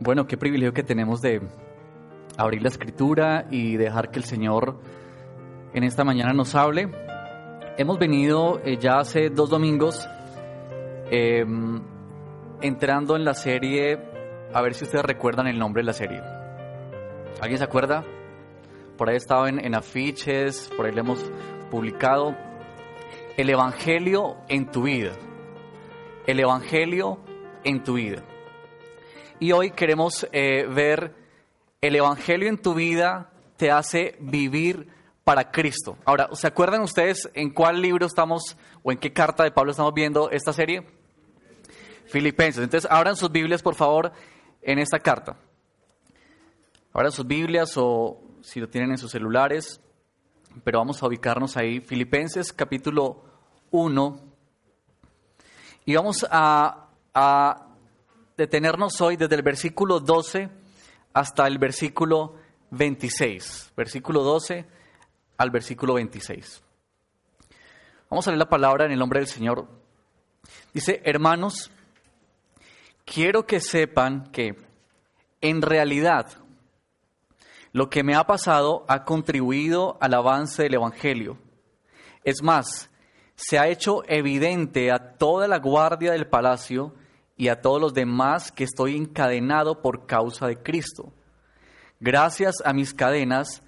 Bueno, qué privilegio que tenemos de abrir la escritura y dejar que el Señor en esta mañana nos hable. Hemos venido eh, ya hace dos domingos em, entrando en la serie, a ver si ustedes recuerdan el nombre de la serie. ¿Alguien se acuerda? Por ahí estaba en, en afiches, por ahí le hemos publicado. El Evangelio en tu vida. El Evangelio en tu vida. Y hoy queremos eh, ver el Evangelio en tu vida te hace vivir para Cristo. Ahora, ¿se acuerdan ustedes en cuál libro estamos o en qué carta de Pablo estamos viendo esta serie? Filipenses. Entonces, abran sus Biblias, por favor, en esta carta. Abran sus Biblias o si lo tienen en sus celulares, pero vamos a ubicarnos ahí. Filipenses capítulo 1. Y vamos a, a detenernos hoy desde el versículo 12 hasta el versículo 26. Versículo 12 al versículo 26. Vamos a leer la palabra en el nombre del Señor. Dice, hermanos, quiero que sepan que en realidad lo que me ha pasado ha contribuido al avance del Evangelio. Es más, se ha hecho evidente a toda la guardia del palacio y a todos los demás que estoy encadenado por causa de Cristo. Gracias a mis cadenas,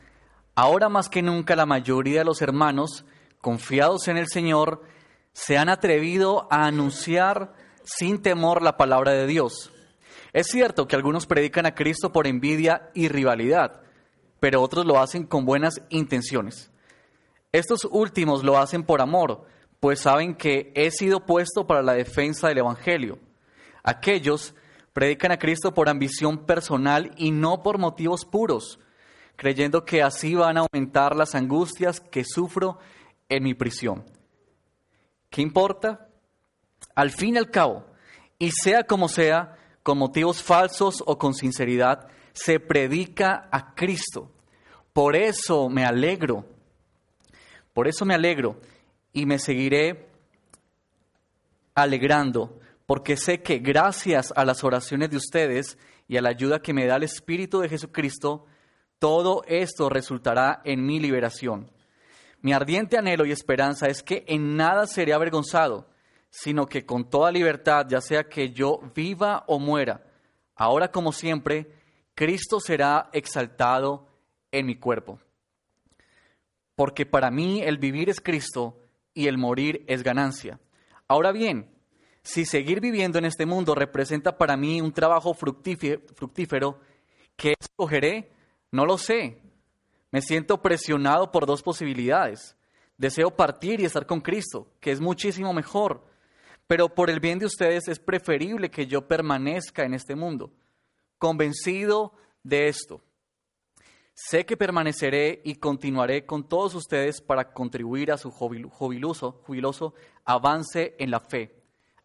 ahora más que nunca la mayoría de los hermanos, confiados en el Señor, se han atrevido a anunciar sin temor la palabra de Dios. Es cierto que algunos predican a Cristo por envidia y rivalidad, pero otros lo hacen con buenas intenciones. Estos últimos lo hacen por amor, pues saben que he sido puesto para la defensa del Evangelio. Aquellos predican a Cristo por ambición personal y no por motivos puros, creyendo que así van a aumentar las angustias que sufro en mi prisión. ¿Qué importa? Al fin y al cabo, y sea como sea, con motivos falsos o con sinceridad, se predica a Cristo. Por eso me alegro, por eso me alegro y me seguiré alegrando porque sé que gracias a las oraciones de ustedes y a la ayuda que me da el Espíritu de Jesucristo, todo esto resultará en mi liberación. Mi ardiente anhelo y esperanza es que en nada seré avergonzado, sino que con toda libertad, ya sea que yo viva o muera, ahora como siempre, Cristo será exaltado en mi cuerpo. Porque para mí el vivir es Cristo y el morir es ganancia. Ahora bien, si seguir viviendo en este mundo representa para mí un trabajo fructífero, ¿qué escogeré? No lo sé. Me siento presionado por dos posibilidades. Deseo partir y estar con Cristo, que es muchísimo mejor. Pero por el bien de ustedes es preferible que yo permanezca en este mundo. Convencido de esto. Sé que permaneceré y continuaré con todos ustedes para contribuir a su jubiloso, jubiloso avance en la fe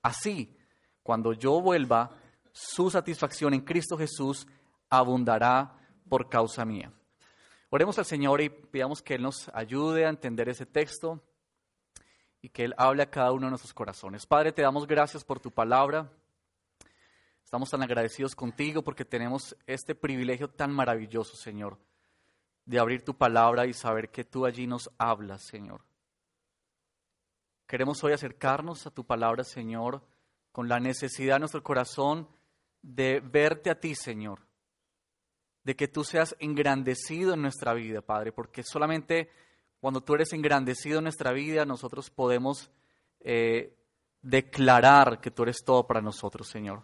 Así, cuando yo vuelva, su satisfacción en Cristo Jesús abundará por causa mía. Oremos al Señor y pidamos que Él nos ayude a entender ese texto y que Él hable a cada uno de nuestros corazones. Padre, te damos gracias por tu palabra. Estamos tan agradecidos contigo porque tenemos este privilegio tan maravilloso, Señor, de abrir tu palabra y saber que tú allí nos hablas, Señor. Queremos hoy acercarnos a tu palabra, Señor, con la necesidad en nuestro corazón de verte a ti, Señor, de que tú seas engrandecido en nuestra vida, Padre, porque solamente cuando tú eres engrandecido en nuestra vida, nosotros podemos eh, declarar que tú eres todo para nosotros, Señor.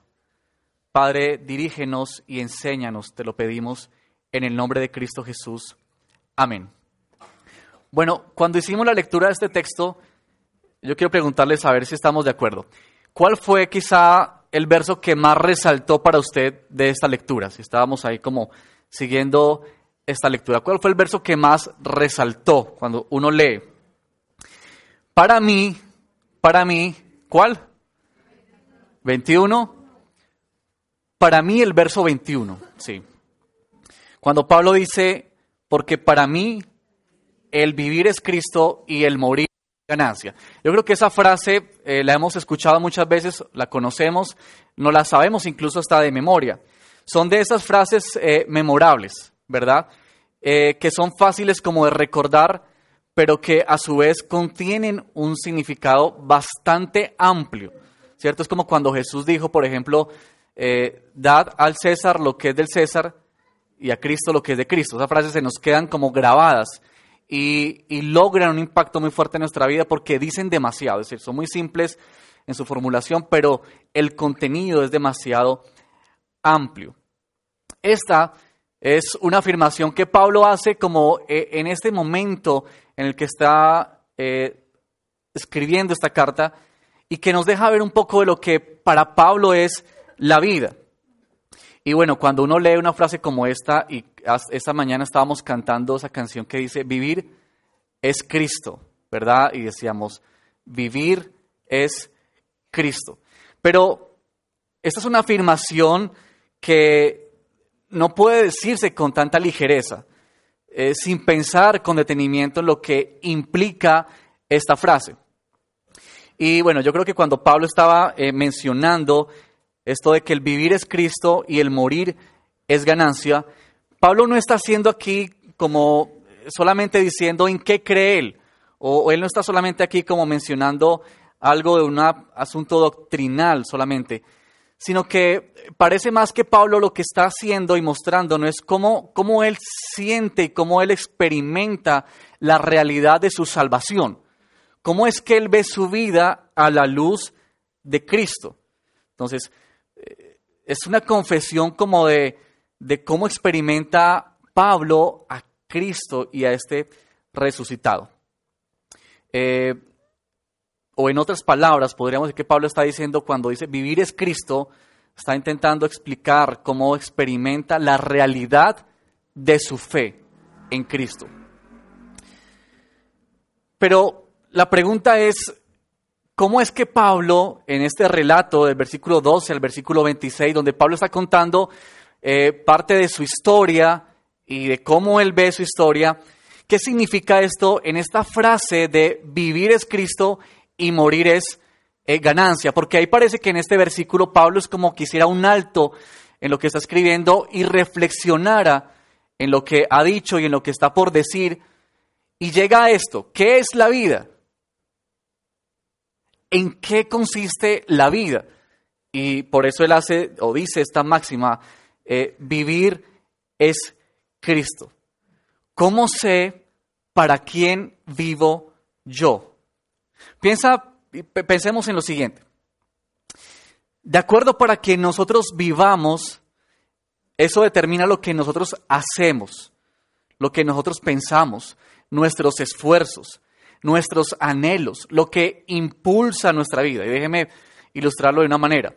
Padre, dirígenos y enséñanos, te lo pedimos, en el nombre de Cristo Jesús. Amén. Bueno, cuando hicimos la lectura de este texto, yo quiero preguntarles a ver si estamos de acuerdo. ¿Cuál fue quizá el verso que más resaltó para usted de esta lectura? Si estábamos ahí como siguiendo esta lectura. ¿Cuál fue el verso que más resaltó cuando uno lee? Para mí, para mí, ¿cuál? 21. Para mí el verso 21, sí. Cuando Pablo dice, porque para mí el vivir es Cristo y el morir Yo creo que esa frase eh, la hemos escuchado muchas veces, la conocemos, no la sabemos incluso hasta de memoria. son de esas frases eh, memorables, ¿verdad? Eh, que son fáciles como de recordar, pero que a su vez contienen un significado bastante amplio, ¿cierto? Es como cuando Jesús dijo, por ejemplo, dad al César lo que es del César y a Cristo lo que es de Cristo. Esas frases se nos quedan como grabadas y, logran un impacto muy fuerte en nuestra vida porque dicen demasiado, es decir, son muy simples en su formulación, pero el contenido es demasiado amplio. Esta es una afirmación que Pablo hace como eh, en este momento en el que está eh, escribiendo esta carta y que nos deja ver un poco de lo que para Pablo es la vida. Y bueno, cuando uno lee una frase como esta, y esta mañana estábamos cantando esa canción que dice, vivir es Cristo, ¿verdad? Y decíamos, vivir es Cristo. Pero esta es una afirmación que no puede decirse con tanta ligereza, eh, sin pensar con detenimiento en lo que implica esta frase. Y bueno, yo creo que cuando Pablo estaba eh, mencionando esto de que el vivir es Cristo y el morir es ganancia, Pablo no está haciendo aquí como solamente diciendo en qué cree él, o él no está solamente aquí como mencionando algo de un asunto doctrinal solamente, sino que parece más que Pablo lo que está haciendo y mostrando no es cómo, cómo él siente y cómo él experimenta la realidad de su salvación, cómo es que él ve su vida a la luz de Cristo. Entonces, eh, es una confesión como de, de cómo experimenta Pablo a Cristo y a este resucitado. Eh, o en otras palabras, podríamos decir que Pablo está diciendo cuando dice vivir es Cristo, está intentando explicar cómo experimenta la realidad de su fe en Cristo. Pero la pregunta es, ¿cómo es que Pablo, en este relato del versículo 12 al versículo 26, donde Pablo está contando eh, parte de su historia y de cómo él ve su historia, ¿qué significa esto en esta frase de vivir es Cristo y morir es eh, ganancia, porque ahí parece que en este versículo Pablo es como quisiera un alto en lo que está escribiendo y reflexionara en lo que ha dicho y en lo que está por decir, y llega a esto, ¿qué es la vida? ¿En qué consiste la vida? Y por eso él hace o dice esta máxima, eh, vivir es Cristo. ¿Cómo sé para quién vivo yo? Piensa, pensemos en lo siguiente. De acuerdo para que nosotros vivamos, eso determina lo que nosotros hacemos, lo que nosotros pensamos, nuestros esfuerzos, nuestros anhelos, lo que impulsa nuestra vida. Y déjeme ilustrarlo de una manera.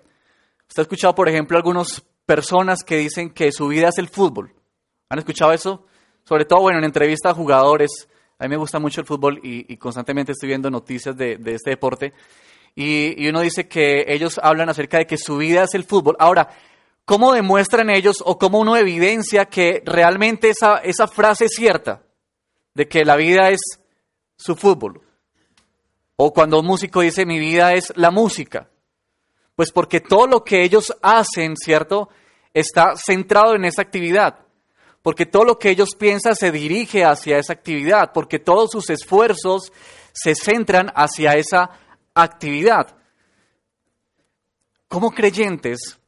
Usted ha escuchado, por ejemplo, algunas personas que dicen que su vida es el fútbol. ¿Han escuchado eso? Sobre todo, bueno, en entrevistas a jugadores a mí me gusta mucho el fútbol y, constantemente estoy viendo noticias de, este deporte. Y, uno dice que ellos hablan acerca de que su vida es el fútbol. Ahora, ¿cómo demuestran ellos o cómo uno evidencia que realmente esa, esa frase es cierta? De que la vida es su fútbol. O cuando un músico dice mi vida es la música. Pues porque todo lo que ellos hacen, ¿cierto? Está centrado en esa actividad porque todo lo que ellos piensan se dirige hacia esa actividad, porque todos sus esfuerzos se centran hacia esa actividad. Como creyentes,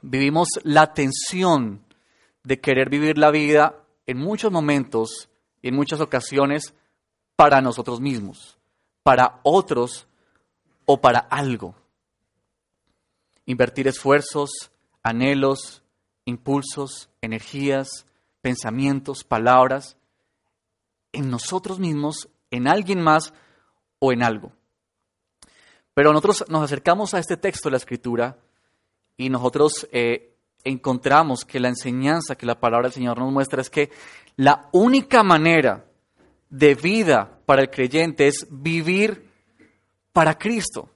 vivimos la tensión de querer vivir la vida en muchos momentos y en muchas ocasiones para nosotros mismos, para otros o para algo. Invertir esfuerzos, anhelos, impulsos, energías, pensamientos, palabras, en nosotros mismos, en alguien más o en algo. Pero nosotros nos acercamos a este texto de la Escritura y nosotros eh, encontramos que la enseñanza que la palabra del Señor nos muestra es que la única manera de vida para el creyente es vivir para Cristo.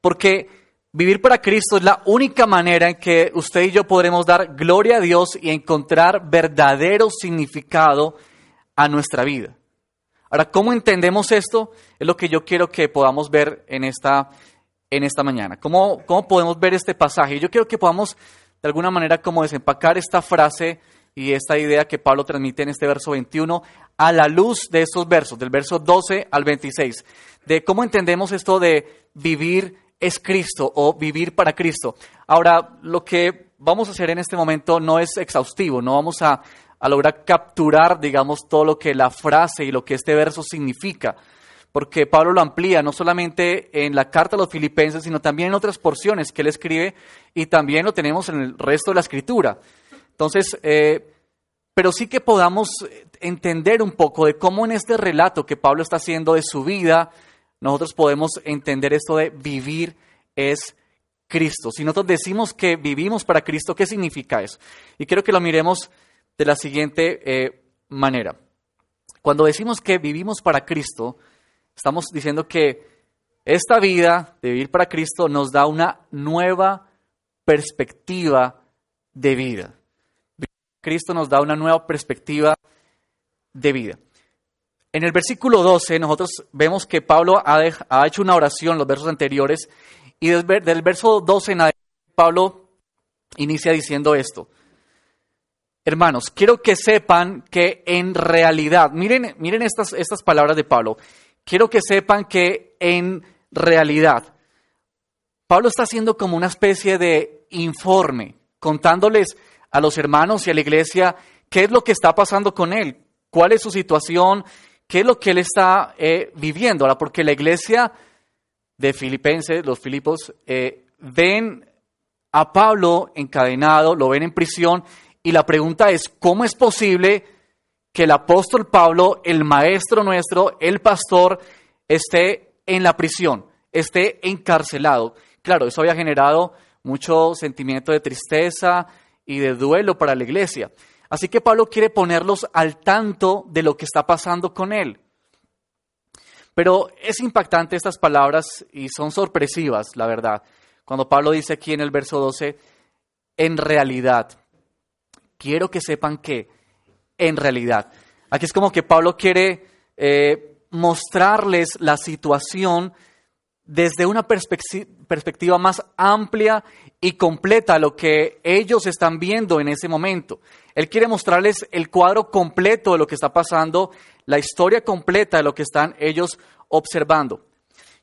Porque Vivir para Cristo es la única manera en que usted y yo podremos dar gloria a Dios y encontrar verdadero significado a nuestra vida. Ahora, ¿cómo entendemos esto? Es lo que yo quiero que podamos ver en esta, en esta mañana. ¿Cómo, ¿Cómo podemos ver este pasaje? Yo quiero que podamos de alguna manera como desempacar esta frase y esta idea que Pablo transmite en este verso 21 a la luz de estos versos, del verso 12 al 26, de cómo entendemos esto de vivir es Cristo o vivir para Cristo. Ahora, lo que vamos a hacer en este momento no es exhaustivo, no vamos a, lograr capturar, digamos, todo lo que la frase y lo que este verso significa porque Pablo lo amplía no solamente en la carta a los filipenses, sino también en otras porciones que él escribe y también lo tenemos en el resto de la escritura. Entonces, eh, pero sí que podamos entender un poco de cómo en este relato que Pablo está haciendo de su vida, nosotros podemos entender esto de vivir es Cristo. Si nosotros decimos que vivimos para Cristo, ¿qué significa eso? Y quiero que lo miremos de la siguiente eh, manera. Cuando decimos que vivimos para Cristo, Estamos diciendo que esta vida de vivir para Cristo nos da una nueva perspectiva de vida. Cristo nos da una nueva perspectiva de vida. En el versículo 12 nosotros vemos que Pablo ha, hecho una oración, los versos anteriores, y del, del verso 12 en adelante Pablo inicia diciendo esto. Hermanos, quiero que sepan que en realidad, miren, miren estas, estas palabras de Pablo, quiero que sepan que en realidad Pablo está haciendo como una especie de informe, contándoles a los hermanos y a la iglesia qué es lo que está pasando con él, cuál es su situación, qué es lo que él está eh, viviendo. Ahora, porque la iglesia de Filipenses, los Filipos, eh, ven a Pablo encadenado, lo ven en prisión, y la pregunta es, ¿cómo es posible que el apóstol Pablo, el maestro nuestro, el pastor, esté en la prisión, esté encarcelado. Claro, eso había generado mucho sentimiento de tristeza y de duelo para la iglesia. Así que Pablo quiere ponerlos al tanto de lo que está pasando con él. Pero es impactante estas palabras y son sorpresivas, la verdad. Cuando Pablo dice aquí en el verso 12, en realidad, quiero que sepan que en realidad. Aquí es como que Pablo quiere eh, mostrarles la situación desde una perspectiva más amplia y completa lo que ellos están viendo en ese momento. Él quiere mostrarles el cuadro completo de lo que está pasando, la historia completa de lo que están ellos observando.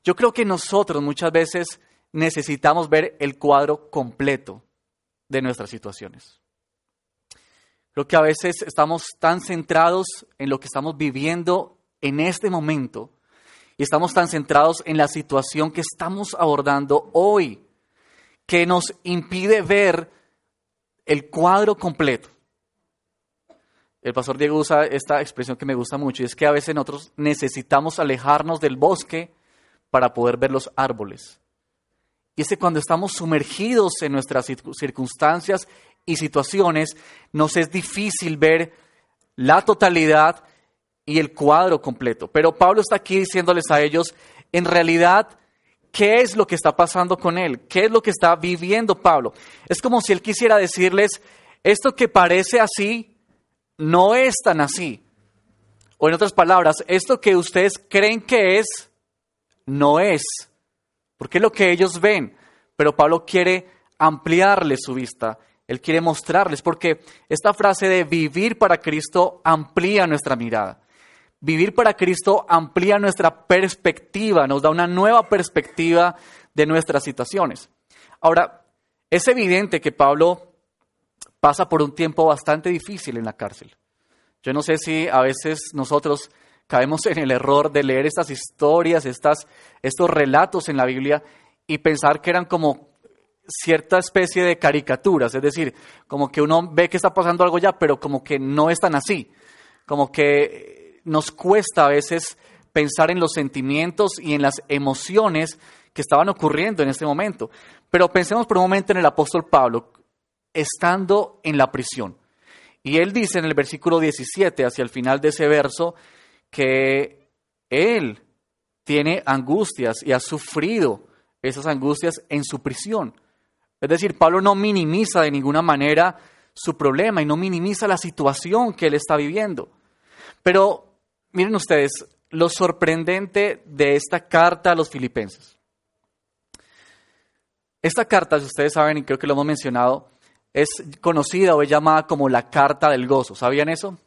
Yo creo que nosotros muchas veces necesitamos ver el cuadro completo de nuestras situaciones. Creo que a veces estamos tan centrados en lo que estamos viviendo en este momento y estamos tan centrados en la situación que estamos abordando hoy que nos impide ver el cuadro completo. El pastor Diego usa esta expresión que me gusta mucho y es que a veces nosotros necesitamos alejarnos del bosque para poder ver los árboles. Y es que cuando estamos sumergidos en nuestras circunstancias y situaciones, nos es difícil ver la totalidad y el cuadro completo. Pero Pablo está aquí diciéndoles a ellos, en realidad, ¿qué es lo que está pasando con él? ¿Qué es lo que está viviendo Pablo? Es como si él quisiera decirles, esto que parece así, no es tan así. O en otras palabras, esto que ustedes creen que es, no es. Porque es lo que ellos ven. Pero Pablo quiere ampliarles su vista él quiere mostrarles, porque esta frase de vivir para Cristo amplía nuestra mirada. Vivir para Cristo amplía nuestra perspectiva, nos da una nueva perspectiva de nuestras situaciones. Ahora, es evidente que Pablo pasa por un tiempo bastante difícil en la cárcel. Yo no sé si a veces nosotros caemos en el error de leer estas historias, estas, estos relatos en la Biblia y pensar que eran como cierta especie de caricaturas, es decir, como que uno ve que está pasando algo ya, pero como que no es tan así, como que nos cuesta a veces pensar en los sentimientos y en las emociones que estaban ocurriendo en este momento. Pero pensemos por un momento en el apóstol Pablo, estando en la prisión. Y él dice en el versículo 17, hacia el final de ese verso, que él tiene angustias y ha sufrido esas angustias en su prisión. Es decir, Pablo no minimiza de ninguna manera su problema y no minimiza la situación que él está viviendo. Pero miren ustedes lo sorprendente de esta carta a los filipenses. Esta carta, si ustedes saben, y creo que lo hemos mencionado, es conocida o es llamada como la carta del gozo. ¿Sabían eso?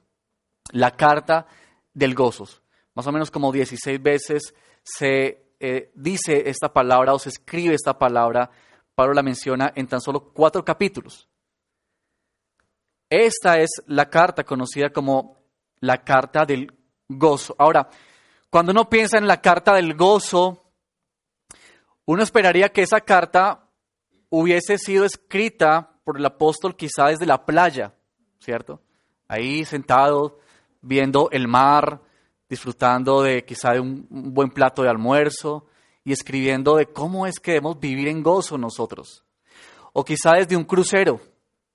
La carta del gozo. Más o menos como 16 veces se eh, dice esta palabra o se escribe esta palabra. Pablo la menciona en tan solo cuatro capítulos. Esta es la carta conocida como la carta del gozo. Ahora, cuando uno piensa en la carta del gozo, uno esperaría que esa carta hubiese sido escrita por el apóstol quizá desde la playa, ¿cierto? Ahí sentado, viendo el mar, disfrutando de quizá de un, buen plato de almuerzo y escribiendo de cómo es que debemos vivir en gozo nosotros. O quizá desde un crucero,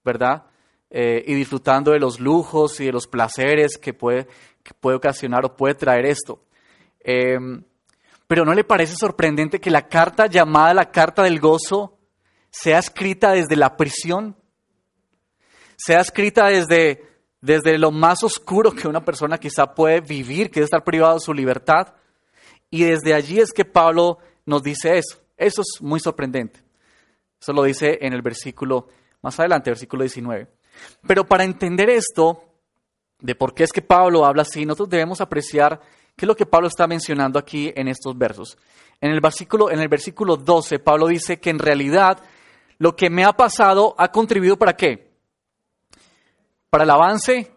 ¿verdad? Eh, y disfrutando de los lujos y de los placeres que puede, puede ocasionar o puede traer esto. Em, pero ¿no le parece sorprendente que la carta llamada la carta del gozo sea escrita desde la prisión, sea escrita desde, desde lo más oscuro que una persona quizá puede vivir, que es estar privado de su libertad. Y desde allí es que Pablo nos dice eso. Eso es muy sorprendente. Eso lo dice en el versículo más adelante, versículo 19. Pero para entender esto, de por qué es que Pablo habla así, nosotros debemos apreciar qué es lo que Pablo está mencionando aquí en estos versos. En el versículo, en el versículo 12, Pablo dice que en realidad lo que me ha pasado ha contribuido para qué? Para el avance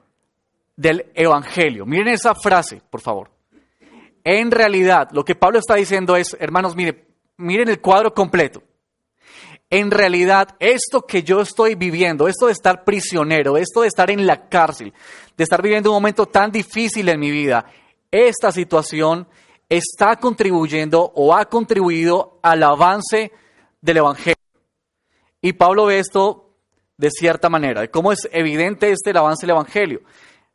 del Evangelio. Miren esa frase, por favor. En realidad, lo que Pablo está diciendo es, hermanos, miren, miren el cuadro completo. En realidad, esto que yo estoy viviendo, esto de estar prisionero, esto de estar en la cárcel, de estar viviendo un momento tan difícil en mi vida, esta situación está contribuyendo o ha contribuido al avance del Evangelio. Y Pablo ve esto de cierta manera, de cómo es evidente este el avance del Evangelio.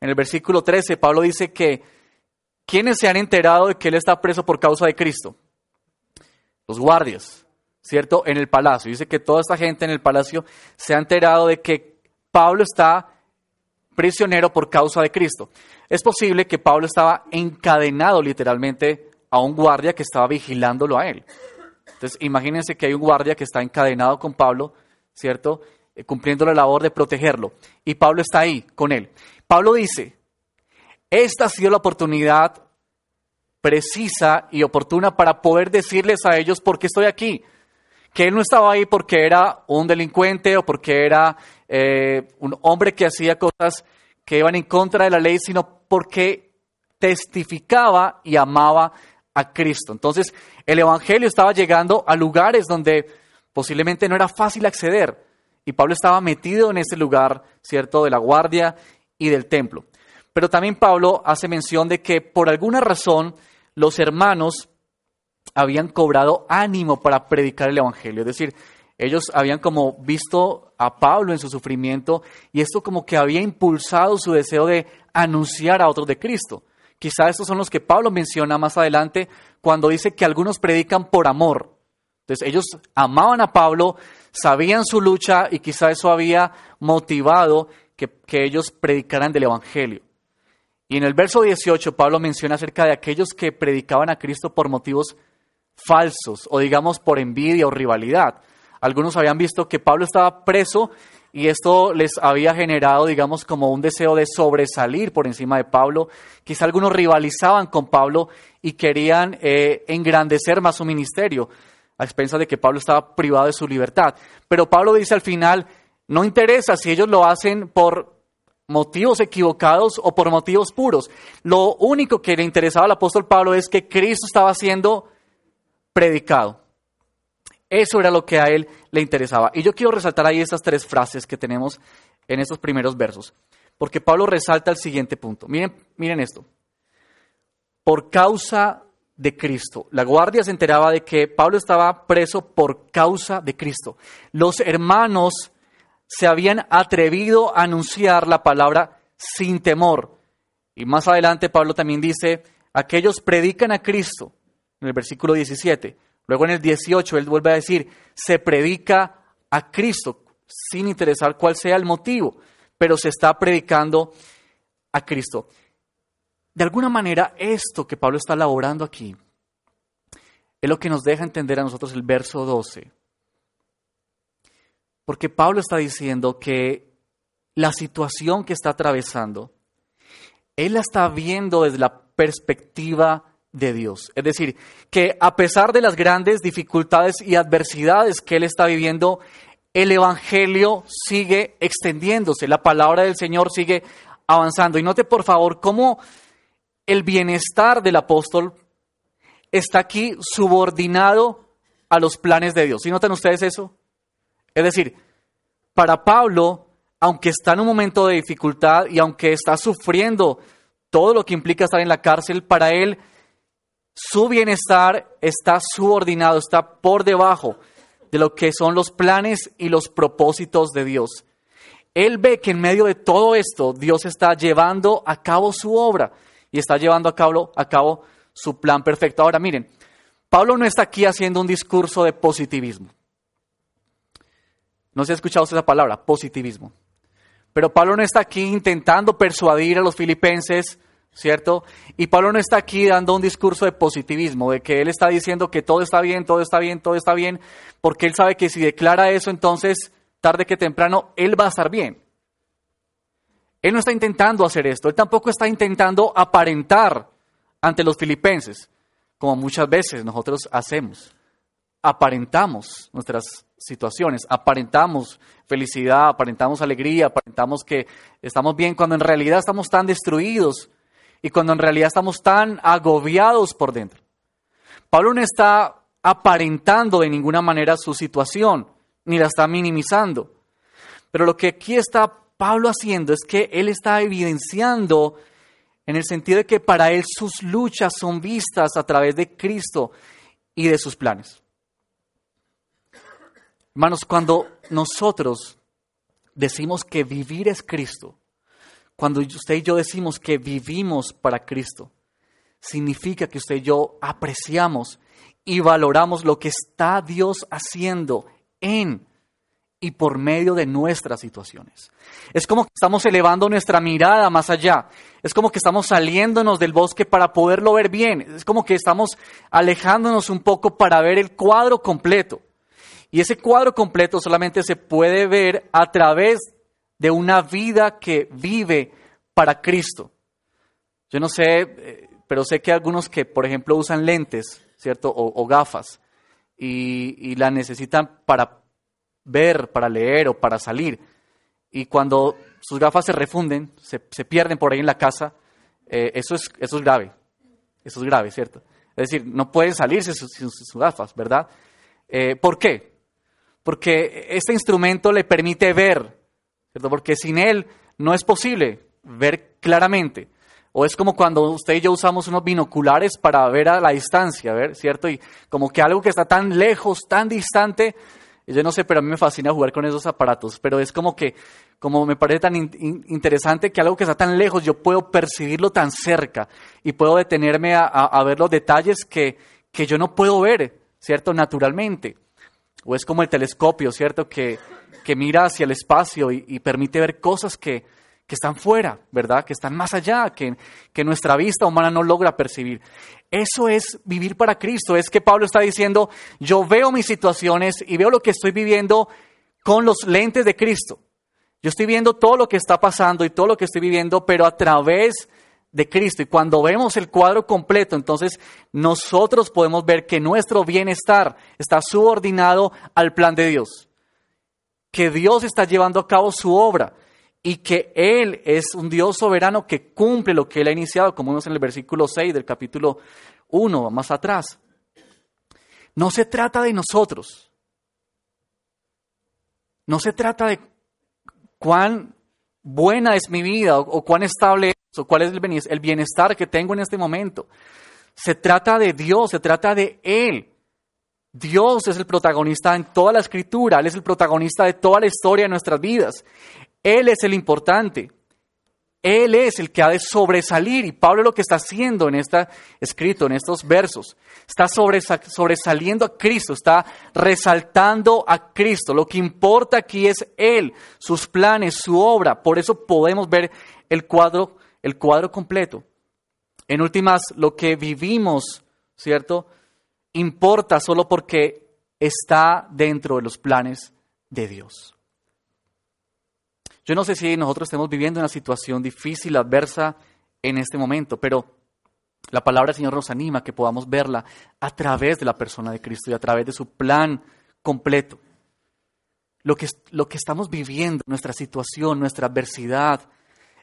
En el versículo 13, Pablo dice que ¿quiénes se han enterado de que él está preso por causa de Cristo? Los guardias, ¿cierto? En el palacio. Dice que toda esta gente en el palacio se ha enterado de que Pablo está prisionero por causa de Cristo. Es posible que Pablo estaba encadenado literalmente a un guardia que estaba vigilándolo a él. Entonces, imagínense que hay un guardia que está encadenado con Pablo, ¿cierto? Eh, cumpliendo la labor de protegerlo. Y Pablo está ahí con él. Pablo dice, esta ha sido la oportunidad precisa y oportuna para poder decirles a ellos por qué estoy aquí. Que él no estaba ahí porque era un delincuente o porque era eh, un hombre que hacía cosas que iban en contra de la ley, sino porque testificaba y amaba a Cristo. Entonces, el Evangelio estaba llegando a lugares donde posiblemente no era fácil acceder. Y Pablo estaba metido en ese lugar, ¿cierto?, de la guardia y del templo. Pero también Pablo hace mención de que por alguna razón los hermanos habían cobrado ánimo para predicar el Evangelio. Es decir, ellos habían como visto a Pablo en su sufrimiento y esto como que había impulsado su deseo de anunciar a otros de Cristo. Quizá estos son los que Pablo menciona más adelante cuando dice que algunos predican por amor. Entonces ellos amaban a Pablo, sabían su lucha y quizá eso había motivado que, ellos predicaran del Evangelio. Y en el verso 18 Pablo menciona acerca de aquellos que predicaban a Cristo por motivos falsos o digamos por envidia o rivalidad. Algunos habían visto que Pablo estaba preso y esto les había generado, digamos, como un deseo de sobresalir por encima de Pablo. Quizá algunos rivalizaban con Pablo y querían eh, engrandecer más su ministerio, a expensas de que Pablo estaba privado de su libertad. Pero Pablo dice al final, no interesa si ellos lo hacen por motivos equivocados o por motivos puros. Lo único que le interesaba al apóstol Pablo es que Cristo estaba siendo predicado. Eso era lo que a él le interesaba. Y yo quiero resaltar ahí estas tres frases que tenemos en estos primeros versos, porque Pablo resalta el siguiente punto. Miren, miren esto. Por causa de Cristo. La guardia se enteraba de que Pablo estaba preso por causa de Cristo. Los hermanos se habían atrevido a anunciar la palabra sin temor. Y más adelante Pablo también dice, aquellos predican a Cristo, en el versículo 17, Luego en el 18 él vuelve a decir, se predica a Cristo sin interesar cuál sea el motivo, pero se está predicando a Cristo. De alguna manera esto que Pablo está elaborando aquí es lo que nos deja entender a nosotros el verso 12. Porque Pablo está diciendo que la situación que está atravesando, él la está viendo desde la perspectiva de Dios. Es decir, que a pesar de las grandes dificultades y adversidades que él está viviendo, el Evangelio sigue extendiéndose, la palabra del Señor sigue avanzando. Y note por favor cómo el bienestar del apóstol está aquí subordinado a los planes de Dios. ¿Y notan ustedes eso? Es decir, para Pablo, aunque está en un momento de dificultad y aunque está sufriendo todo lo que implica estar en la cárcel, para él su bienestar está subordinado, está por debajo de lo que son los planes y los propósitos de Dios. Él ve que en medio de todo esto Dios está llevando a cabo su obra y está llevando a cabo, su plan perfecto. Ahora miren, Pablo no está aquí haciendo un discurso de positivismo. No se ha escuchado esa palabra, positivismo. Pero Pablo no está aquí intentando persuadir a los filipenses, ¿cierto? Y Pablo no está aquí dando un discurso de positivismo, de que él está diciendo que todo está bien, todo está bien, todo está bien, porque él sabe que si declara eso, entonces, tarde que temprano, él va a estar bien. Él no está intentando hacer esto, él tampoco está intentando aparentar ante los filipenses, como muchas veces nosotros hacemos. Aparentamos nuestras situaciones, aparentamos felicidad, aparentamos alegría, aparentamos que estamos bien, cuando en realidad estamos tan destruidos y cuando en realidad estamos tan agobiados por dentro. Pablo no está aparentando de ninguna manera su situación, ni la está minimizando. Pero lo que aquí está Pablo haciendo es que él está evidenciando en el sentido de que para él sus luchas son vistas a través de Cristo y de sus planes. Hermanos, cuando nosotros decimos que vivir es Cristo, cuando usted y yo decimos que vivimos para Cristo, significa que usted y yo apreciamos y valoramos lo que está Dios haciendo en y por medio de nuestras situaciones. Es como que estamos elevando nuestra mirada más allá. Es como que estamos saliéndonos del bosque para poderlo ver bien. Es como que estamos alejándonos un poco para ver el cuadro completo. Y ese cuadro completo solamente se puede ver a través de una vida que vive para Cristo. Yo no sé, eh, pero sé que algunos que, por ejemplo, usan lentes, ¿cierto? O, gafas, y, la necesitan para ver, para leer o para salir. Y cuando sus gafas se refunden, se, pierden por ahí en la casa, eh, eso, es, eso es grave. Eso es grave, ¿cierto? Es decir, no pueden salirse sus, sus, gafas, ¿verdad? Eh, ¿Por qué? Porque este instrumento le permite ver, ¿cierto? Porque sin él no es posible ver claramente. O es como cuando usted y yo usamos unos binoculares para ver a la distancia, ¿ver? ¿cierto? Y como que algo que está tan lejos, tan distante, yo no sé, pero a mí me fascina jugar con esos aparatos, pero es como que, como me parece tan interesante que algo que está tan lejos, yo puedo percibirlo tan cerca y puedo detenerme a, ver los detalles que, que, yo no puedo ver, ¿cierto? Naturalmente. O es como el telescopio, ¿cierto? Que, que mira hacia el espacio y permite ver cosas que, que están fuera, ¿verdad? Que están más allá, que, que nuestra vista humana no logra percibir. Eso es vivir para Cristo. Es que Pablo está diciendo, yo veo mis situaciones y veo lo que estoy viviendo con los lentes de Cristo. Yo estoy viendo todo lo que está pasando y todo lo que estoy viviendo, pero a través de Cristo. Y cuando vemos el cuadro completo, entonces nosotros podemos ver que nuestro bienestar está subordinado al plan de Dios. Que Dios está llevando a cabo su obra y que Él es un Dios soberano que cumple lo que Él ha iniciado, como vemos en el versículo 6 del capítulo 1, más atrás. No se trata de nosotros. No se trata de cuán buena es mi vida o, cuán estable es o cuál es el bienestar que tengo en este momento. Se trata de Dios, se trata de Él. Dios es el protagonista en toda la escritura, Él es el protagonista de toda la historia de nuestras vidas. Él es el importante. Él es el que ha de sobresalir. Y Pablo lo que está haciendo en este escrito, en estos versos, está sobresaliendo a Cristo, está resaltando a Cristo. Lo que importa aquí es Él, sus planes, su obra. Por eso podemos ver el cuadro, el cuadro completo. En últimas, lo que vivimos, ¿cierto? Importa solo porque está dentro de los planes de Dios. Yo no sé si nosotros estemos viviendo una situación difícil, adversa en este momento, pero la palabra del Señor nos anima a que podamos verla a través de la persona de Cristo y a través de su plan completo. Lo que, lo que estamos viviendo, nuestra situación, nuestra adversidad,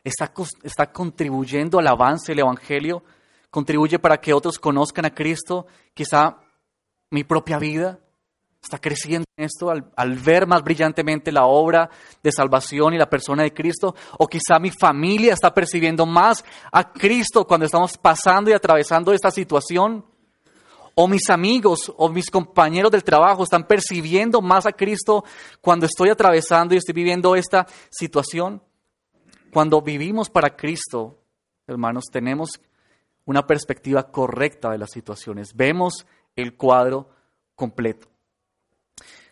está, está contribuyendo al avance del Evangelio, contribuye para que otros conozcan a Cristo, quizá mi propia vida, está creciendo en esto al, ver más brillantemente la obra de salvación y la persona de Cristo. O quizá mi familia está percibiendo más a Cristo cuando estamos pasando y atravesando esta situación. O mis amigos o mis compañeros del trabajo están percibiendo más a Cristo cuando estoy atravesando y estoy viviendo esta situación. Cuando vivimos para Cristo, hermanos, tenemos una perspectiva correcta de las situaciones. Vemos el cuadro completo.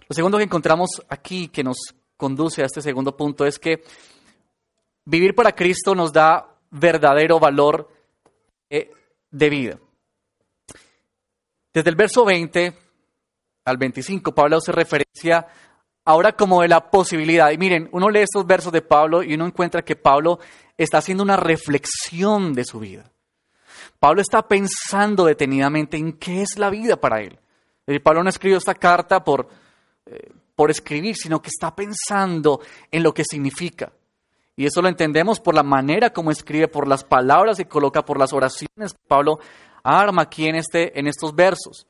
Lo segundo que encontramos aquí que nos conduce a este segundo punto es que vivir para Cristo nos da verdadero valor eh, de vida. Desde el verso 20 al 25, Pablo hace referencia ahora como de la posibilidad. Y miren, uno lee estos versos de Pablo y uno encuentra que Pablo está haciendo una reflexión de su vida. Pablo está pensando detenidamente en qué es la vida para él. Pablo no escribió esta carta por, eh, por escribir, sino que está pensando en lo que significa. Y eso lo entendemos por la manera como escribe, por las palabras que coloca, por las oraciones que Pablo arma aquí en, este, en estos versos.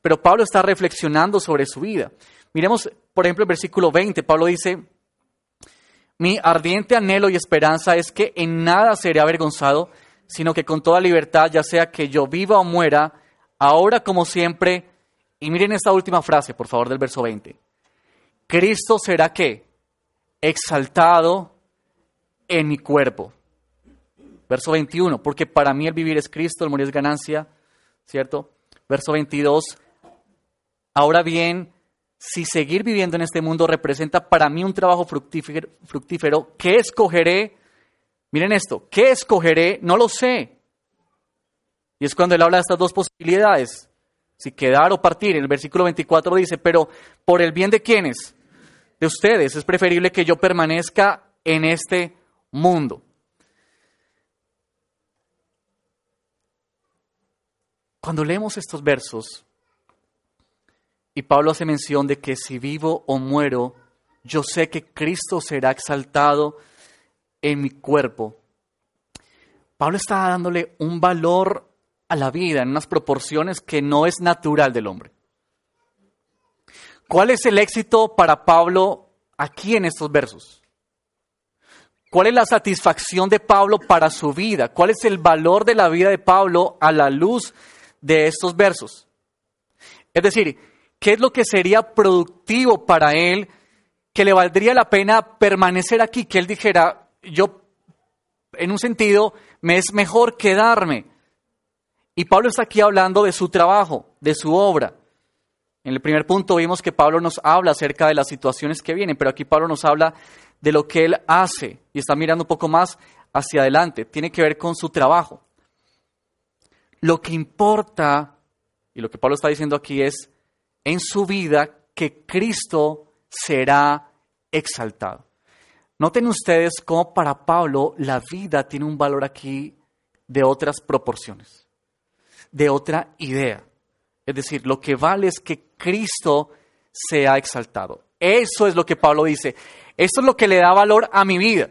Pero Pablo está reflexionando sobre su vida. Miremos, por ejemplo, el versículo 20. Pablo dice, mi ardiente anhelo y esperanza es que en nada seré avergonzado, sino que con toda libertad, ya sea que yo viva o muera, ahora como siempre, y miren esta última frase, por favor, del verso 20. Cristo será qué? Exaltado en mi cuerpo. Verso 21, porque para mí el vivir es Cristo, el morir es ganancia, ¿cierto? Verso 22, ahora bien, si seguir viviendo en este mundo representa para mí un trabajo fructífero, ¿qué escogeré? Miren esto, ¿qué escogeré? No lo sé. Y es cuando él habla de estas dos posibilidades si quedar o partir. En el versículo 24 dice, pero por el bien de quienes, de ustedes, es preferible que yo permanezca en este mundo. Cuando leemos estos versos, y Pablo hace mención de que si vivo o muero, yo sé que Cristo será exaltado en mi cuerpo. Pablo está dándole un valor a la vida en unas proporciones que no es natural del hombre. ¿Cuál es el éxito para Pablo aquí en estos versos? ¿Cuál es la satisfacción de Pablo para su vida? ¿Cuál es el valor de la vida de Pablo a la luz de estos versos? Es decir, ¿qué es lo que sería productivo para él, que le valdría la pena permanecer aquí? Que él dijera, yo, en un sentido, me es mejor quedarme y Pablo está aquí hablando de su trabajo, de su obra. En el primer punto vimos que Pablo nos habla acerca de las situaciones que vienen, pero aquí Pablo nos habla de lo que él hace y está mirando un poco más hacia adelante. Tiene que ver con su trabajo. Lo que importa, y lo que Pablo está diciendo aquí es, en su vida que Cristo será exaltado. Noten ustedes cómo para Pablo la vida tiene un valor aquí de otras proporciones de otra idea. Es decir, lo que vale es que Cristo sea exaltado. Eso es lo que Pablo dice. Esto es lo que le da valor a mi vida.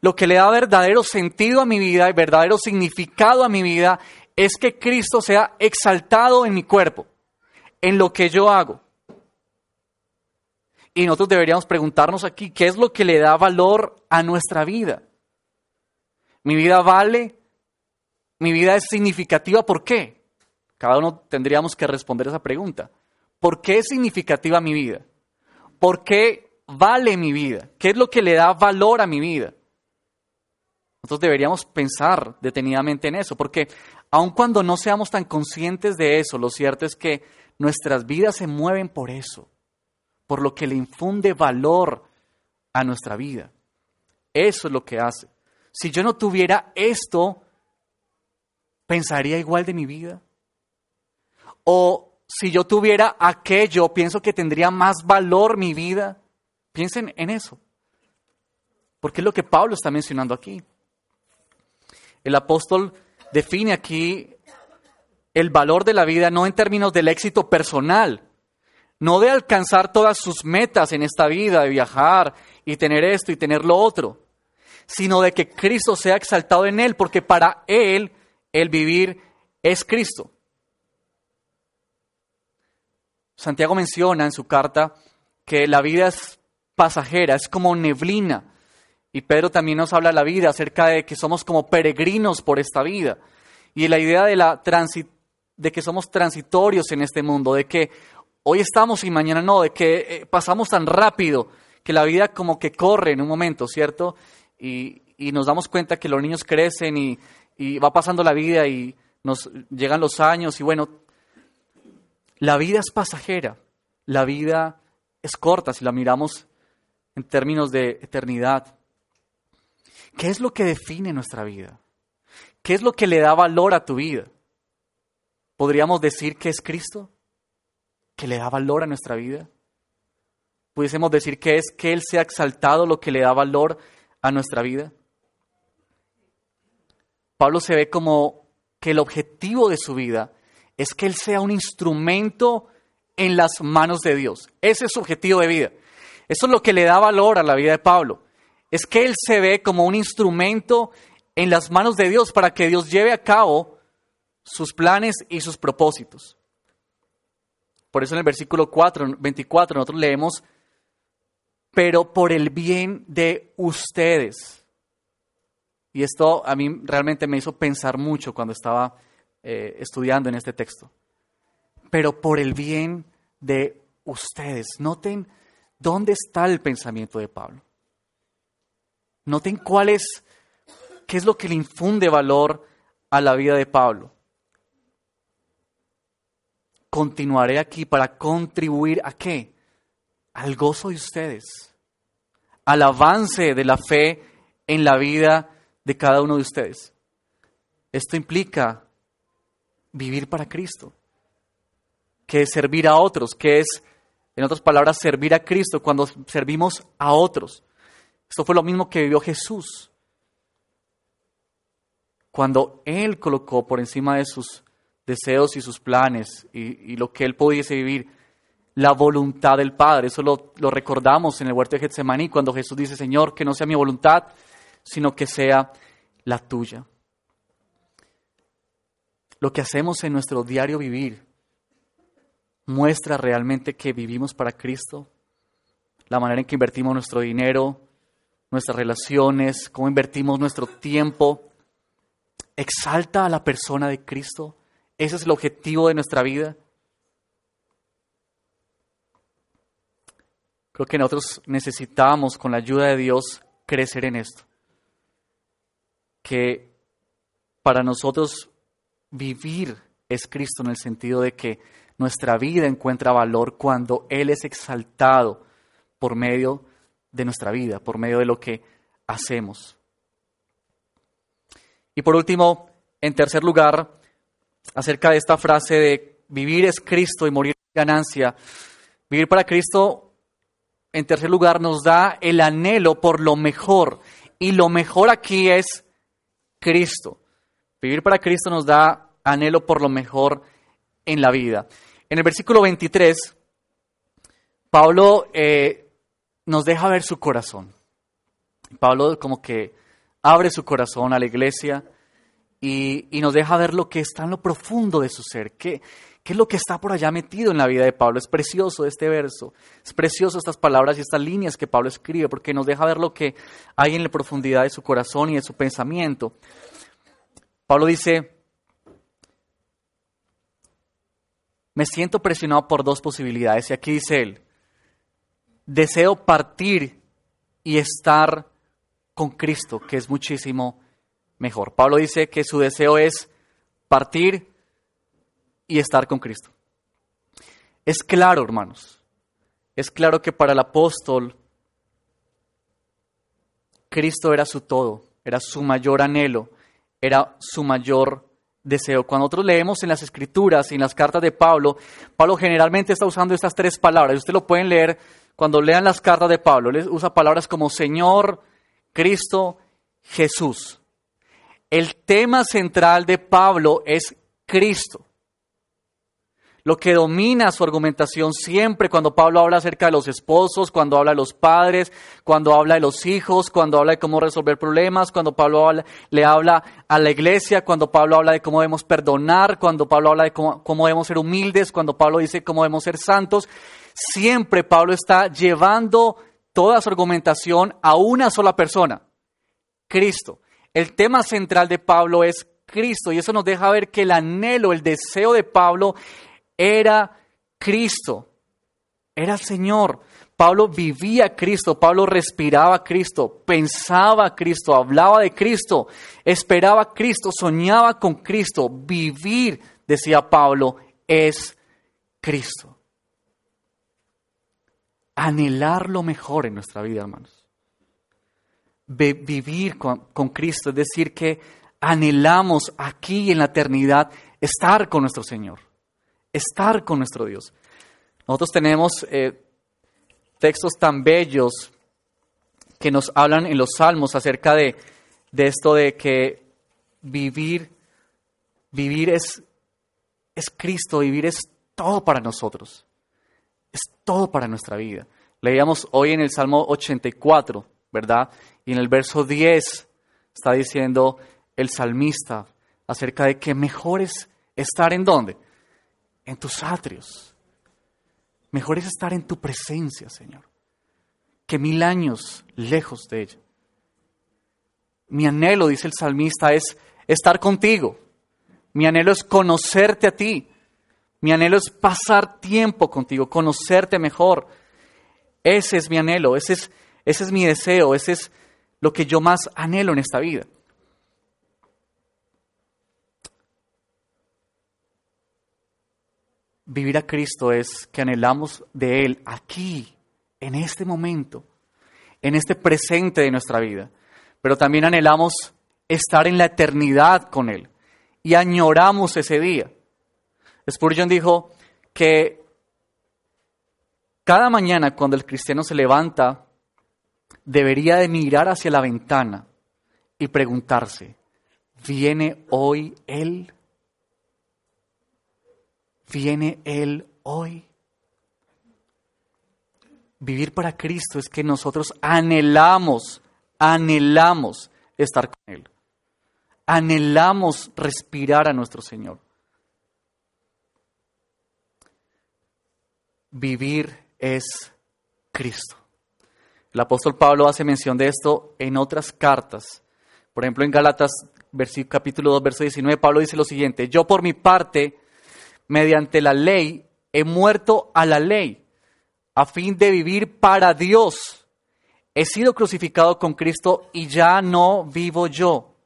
Lo que le da verdadero sentido a mi vida y verdadero significado a mi vida es que Cristo sea exaltado en mi cuerpo, en lo que yo hago. Y nosotros deberíamos preguntarnos aquí, ¿qué es lo que le da valor a nuestra vida? ¿Mi vida vale mi vida es significativa, ¿por qué? Cada uno tendríamos que responder esa pregunta. ¿Por qué es significativa mi vida? ¿Por qué vale mi vida? ¿Qué es lo que le da valor a mi vida? Nosotros deberíamos pensar detenidamente en eso, porque aun cuando no seamos tan conscientes de eso, lo cierto es que nuestras vidas se mueven por eso, por lo que le infunde valor a nuestra vida. Eso es lo que hace. Si yo no tuviera esto, ¿pensaría igual de mi vida? O si yo tuviera aquello, pienso que tendría más valor mi vida. Piensen en eso. Porque es lo que Pablo está mencionando aquí. El apóstol define aquí el valor de la vida no en términos del éxito personal, no de alcanzar todas sus metas en esta vida, de viajar y tener esto y tener lo otro, sino de que Cristo sea exaltado en él, porque para él el vivir es Cristo. Santiago menciona en su carta que la vida es pasajera, es como neblina. Y Pedro también nos habla de la vida, acerca de que somos como peregrinos por esta vida. Y la idea de, la de que somos transitorios en este mundo, de que hoy estamos y mañana no, de que eh, pasamos tan rápido, que la vida como que corre en un momento, ¿cierto? Y, y nos damos cuenta que los niños crecen y, y va pasando la vida y nos llegan los años y bueno, la vida es pasajera, la vida es corta si la miramos en términos de eternidad. ¿Qué es lo que define nuestra vida? ¿Qué es lo que le da valor a tu vida? ¿Podríamos decir que es Cristo? ¿Que le da valor a nuestra vida? ¿Pudiésemos decir que es que Él se ha exaltado lo que le da valor a nuestra vida? Pablo se ve como que el objetivo de su vida es que Él sea un instrumento en las manos de Dios. Ese es su objetivo de vida. Eso es lo que le da valor a la vida de Pablo. Es que Él se ve como un instrumento en las manos de Dios para que Dios lleve a cabo sus planes y sus propósitos. Por eso en el versículo 4, 24 nosotros leemos, pero por el bien de ustedes. Y esto a mí realmente me hizo pensar mucho cuando estaba eh, estudiando en este texto. Pero por el bien de ustedes. Noten dónde está el pensamiento de Pablo. Noten cuál es, qué es lo que le infunde valor a la vida de Pablo. Continuaré aquí para contribuir a qué? Al gozo de ustedes, al avance de la fe en la vida de cada uno de ustedes. Esto implica vivir para Cristo, que es servir a otros, que es, en otras palabras, servir a Cristo cuando servimos a otros. Esto fue lo mismo que vivió Jesús. Cuando Él colocó por encima de sus deseos y sus planes y, lo que Él pudiese vivir, la voluntad del Padre. Eso lo, lo recordamos en el huerto de Getsemaní, cuando Jesús dice, Señor, que no sea mi voluntad, sino que sea la tuya. Lo que hacemos en nuestro diario vivir muestra realmente que vivimos para Cristo, la manera en que invertimos nuestro dinero, nuestras relaciones, cómo invertimos nuestro tiempo, exalta a la persona de Cristo. Ese es el objetivo de nuestra vida. Creo que nosotros necesitamos, con la ayuda de Dios, crecer en esto que para nosotros vivir es Cristo en el sentido de que nuestra vida encuentra valor cuando Él es exaltado por medio de nuestra vida, por medio de lo que hacemos. Y por último, en tercer lugar, acerca de esta frase de vivir es Cristo y morir es ganancia. Vivir para Cristo, en tercer lugar, nos da el anhelo por lo mejor. Y lo mejor aquí es Cristo. Vivir para Cristo nos da anhelo por lo mejor en la vida. En el versículo 23, Pablo eh, nos deja ver su corazón. Pablo como que abre su corazón a la iglesia y, nos deja ver lo que está en lo profundo de su ser, qué, qué es lo que está por allá metido en la vida de Pablo. Es precioso este verso, es precioso estas palabras y estas líneas que Pablo escribe, porque nos deja ver lo que hay en la profundidad de su corazón y de su pensamiento. Pablo dice, me siento presionado por dos posibilidades, y aquí dice él, deseo partir y estar con Cristo, que es muchísimo mejor. Pablo dice que su deseo es partir y estar con Cristo. Es claro, hermanos, es claro que para el apóstol Cristo era su todo, era su mayor anhelo, era su mayor deseo. Cuando nosotros leemos en las escrituras y en las cartas de Pablo, Pablo generalmente está usando estas tres palabras. Ustedes lo pueden leer cuando lean las cartas de Pablo. Él usa palabras como Señor, Cristo Jesús. El tema central de Pablo es Cristo. Lo que domina su argumentación siempre cuando Pablo habla acerca de los esposos, cuando habla de los padres, cuando habla de los hijos, cuando habla de cómo resolver problemas, cuando Pablo le habla a la iglesia, cuando Pablo habla de cómo debemos perdonar, cuando Pablo habla de cómo, debemos ser humildes, cuando Pablo dice cómo debemos ser santos, siempre Pablo está llevando toda su argumentación a una sola persona, Cristo. El tema central de Pablo es Cristo y eso nos deja ver que el anhelo, el deseo de Pablo era Cristo, era Señor. Pablo vivía Cristo, Pablo respiraba Cristo, pensaba Cristo, hablaba de Cristo, esperaba Cristo, soñaba con Cristo. Vivir, decía Pablo, es Cristo. Anhelar lo mejor en nuestra vida, hermanos. Vivir con, con Cristo, es decir, que anhelamos aquí en la eternidad estar con nuestro Señor estar con nuestro Dios. Nosotros tenemos eh, textos tan bellos que nos hablan en los salmos acerca de, de esto de que vivir, vivir es, es Cristo, vivir es todo para nosotros, es todo para nuestra vida. Leíamos hoy en el Salmo 84, ¿verdad? Y en el verso 10 está diciendo el salmista acerca de que mejor es estar en dónde? en tus atrios. Mejor es estar en tu presencia, Señor, que mil años lejos de ella. Mi anhelo, dice el salmista, es estar contigo. Mi anhelo es conocerte a ti. Mi anhelo es pasar tiempo contigo, conocerte mejor. Ese es mi anhelo, ese es, ese es mi deseo, ese es lo que yo más anhelo en esta vida. Vivir a Cristo es que anhelamos de Él aquí, en este momento, en este presente de nuestra vida. Pero también anhelamos estar en la eternidad con Él y añoramos ese día. Spurgeon dijo que cada mañana cuando el cristiano se levanta, debería de mirar hacia la ventana y preguntarse, ¿viene hoy Él? viene Él hoy. Vivir para Cristo es que nosotros anhelamos, anhelamos estar con Él. Anhelamos respirar a nuestro Señor. Vivir es Cristo. El apóstol Pablo hace mención de esto en otras cartas. Por ejemplo, en Gálatas capítulo 2, verso 19, Pablo dice lo siguiente, yo por mi parte mediante la ley, he muerto a la ley, a fin de vivir para Dios. He sido crucificado con Cristo y ya no vivo yo,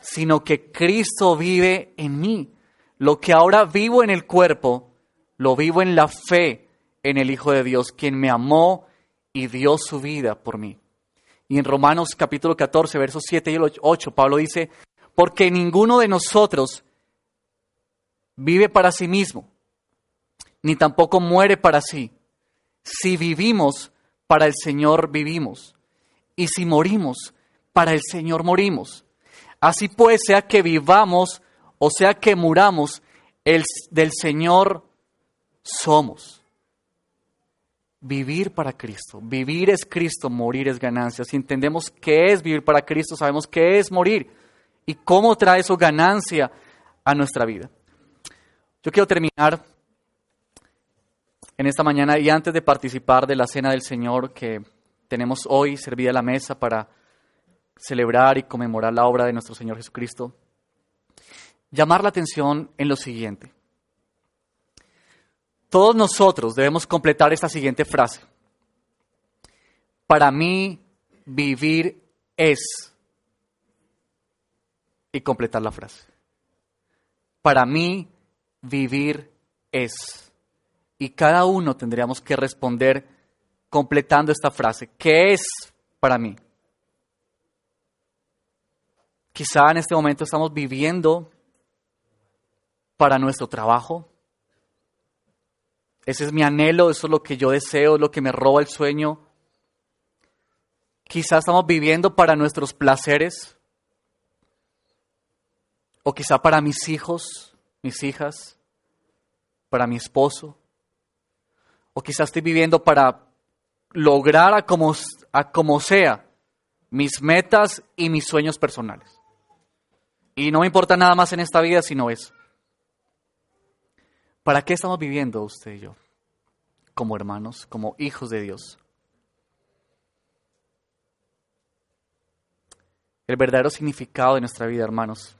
sino que Cristo vive en mí. Lo que ahora vivo en el cuerpo, lo vivo en la fe en el Hijo de Dios, quien me amó y dio su vida por mí. Y en Romanos capítulo 14, versos 7 y 8, Pablo dice, porque ninguno de nosotros vive para sí mismo, ni tampoco muere para sí. Si vivimos, para el Señor vivimos, y si morimos, para el Señor morimos. Así pues, sea que vivamos o sea que muramos, el, del Señor somos. Vivir para Cristo. Vivir es Cristo, morir es ganancia. Si entendemos qué es vivir para Cristo, sabemos qué es morir y cómo trae eso ganancia a nuestra vida. Yo quiero terminar en esta mañana y antes de participar de la cena del Señor que tenemos hoy servida la mesa para celebrar y conmemorar la obra de nuestro Señor Jesucristo, llamar la atención en lo siguiente. Todos nosotros debemos completar esta siguiente frase. Para mí vivir es. Y completar la frase. Para mí vivir es. Y cada uno tendríamos que responder completando esta frase. ¿Qué es para mí? Quizá en este momento estamos viviendo para nuestro trabajo. Ese es mi anhelo, eso es lo que yo deseo, lo que me roba el sueño. Quizá estamos viviendo para nuestros placeres, o quizá para mis hijos, mis hijas, para mi esposo, o quizá estoy viviendo para lograr a como, a como sea mis metas y mis sueños personales. Y no me importa nada más en esta vida sino eso. ¿Para qué estamos viviendo usted y yo? Como hermanos, como hijos de Dios. El verdadero significado de nuestra vida, hermanos,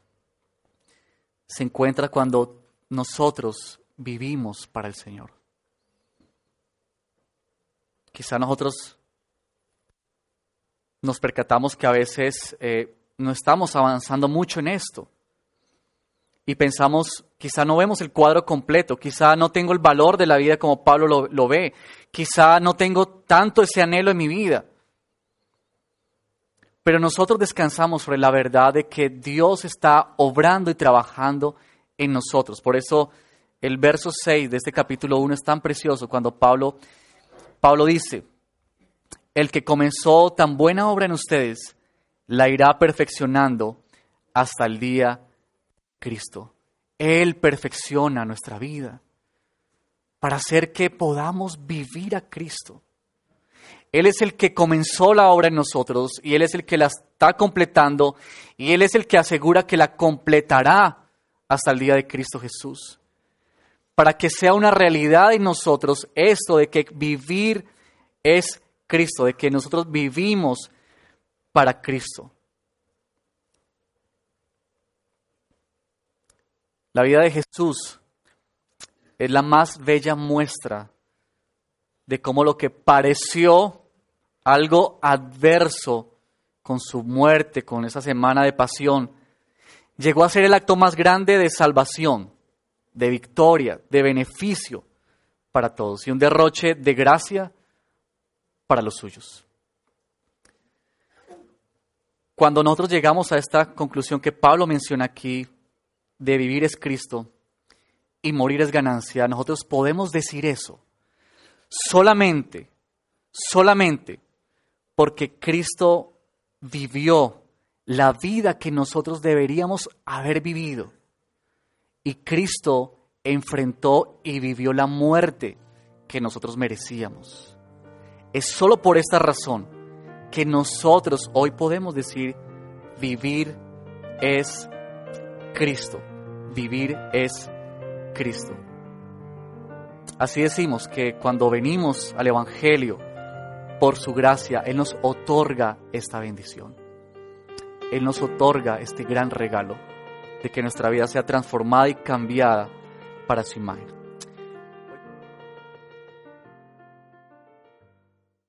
se encuentra cuando nosotros vivimos para el Señor. Quizá nosotros nos percatamos que a veces eh, no estamos avanzando mucho en esto. Y pensamos, quizá no vemos el cuadro completo, quizá no tengo el valor de la vida como Pablo lo, ve, quizá no tengo tanto ese anhelo en mi vida. Pero nosotros descansamos sobre la verdad de que Dios está obrando y trabajando en nosotros. Por eso el verso 6 de este capítulo 1 es tan precioso cuando Pablo, Pablo dice, el que comenzó tan buena obra en ustedes, la irá perfeccionando hasta el día Cristo. Él perfecciona nuestra vida para hacer que podamos vivir a Cristo. Él es el que comenzó la obra en nosotros y Él es el que la está completando y Él es el que asegura que la completará hasta el día de Cristo Jesús. Para que sea una realidad en nosotros esto de que vivir es Cristo, de que nosotros vivimos para Cristo. La vida de Jesús es la más bella muestra de cómo lo que pareció algo adverso con su muerte, con esa semana de pasión, llegó a ser el acto más grande de salvación, de victoria, de beneficio para todos y un derroche de gracia para los suyos. Cuando nosotros llegamos a esta conclusión que Pablo menciona aquí, de vivir es Cristo y morir es ganancia, nosotros podemos decir eso solamente, solamente porque Cristo vivió la vida que nosotros deberíamos haber vivido. Y Cristo enfrentó y vivió la muerte que nosotros merecíamos. Es solo por esta razón que nosotros hoy podemos decir, vivir es Cristo. Vivir es Cristo. Así decimos que cuando venimos al Evangelio, por su gracia, Él nos otorga esta bendición. Él nos otorga este gran regalo de que nuestra vida sea transformada y cambiada para su imagen.